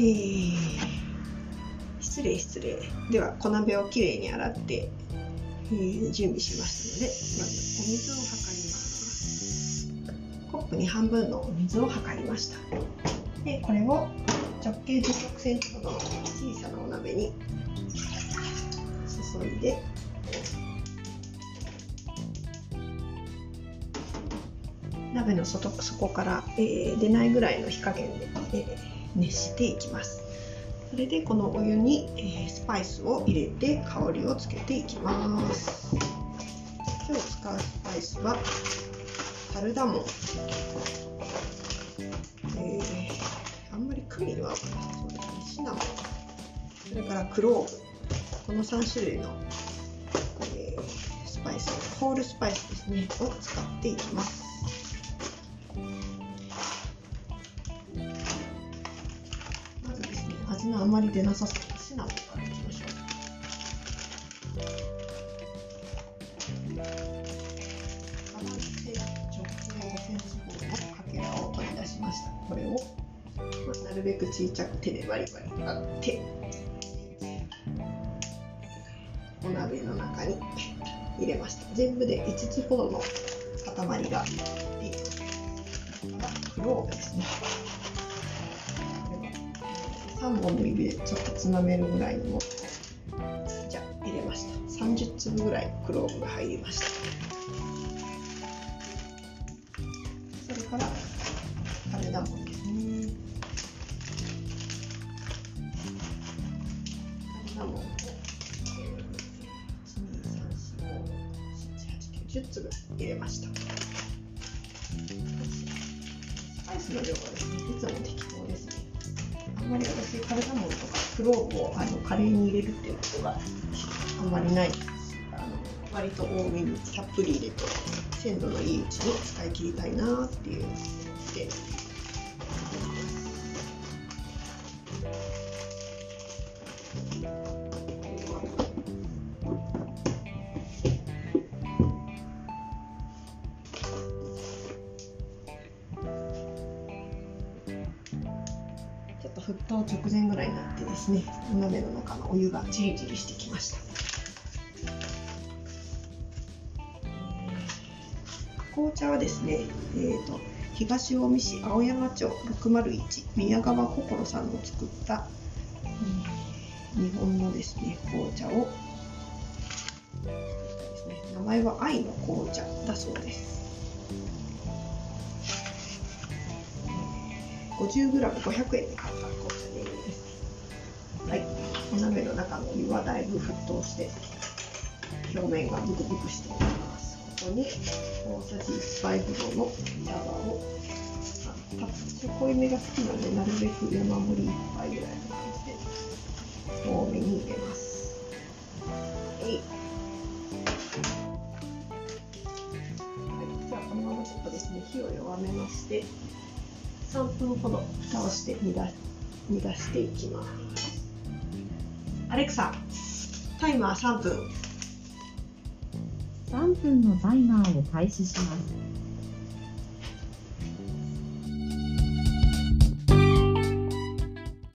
ー、失礼失礼。では小鍋をきれいに洗って、えー、準備しましたのでまずお水を測ります。コップに半分のお水を測りました。でこれを直径1 6センチほどの小さなお鍋に注いで。鍋の外底から、えー、出ないぐらいの火加減で、えー、熱していきます。それでこのお湯に、え、スパイスを入れて香りをつけていきます。今日使うスパイスはカルダモン、えー、あんまりクミンはそうですねシナモン。それからクローブ。この3種類の、えー、スパイスホールスパイスですねを使っていきます。味のあまり出なさそうなシナモンからいきましょう。直径5センチほどのかけらを取り出しました。これを、まあ、なるべく小さく手でバリバリ割って、お鍋の中に入れました。全部で5つほどの塊ができます。クローブですね。3本の指でちょっとつまめるぐらいのじゃ入れました。30粒ぐらいクローブが入りました。それからカルダモンですね。カルダモンを1 2 3 4 5 7 8 9 10粒入れました。スパイスの量はですねいつも適当です。まり私カルダモンとかクローブをあのカレーに入れるっていうことがあんまりない。ですあの割と多めにたっぷり入れて鮮度のいいうちに使い切りたいなっていう。沸騰直前ぐらいになってですねお鍋の中のお湯がじりじりしてきました。紅茶はですね、えーと、東近江市青山町601宮川心さんの作った、日本のですね紅茶を名前は愛の紅茶だそうです。50g500 円で買った紅茶です。はい、お鍋の中のお湯はだいぶ沸騰して表面がブクブクしております。ここに大さじ1杯ほどの茶葉をた私濃いめが好きなのでなるべく山盛り1杯ぐらいの感じで多めに入れます。はい、じゃあこのままちょっとですね火を弱めまして3分ほど蓋をして煮出煮出していきます。アレクサタイマー3分。3分のタイマーを開始します。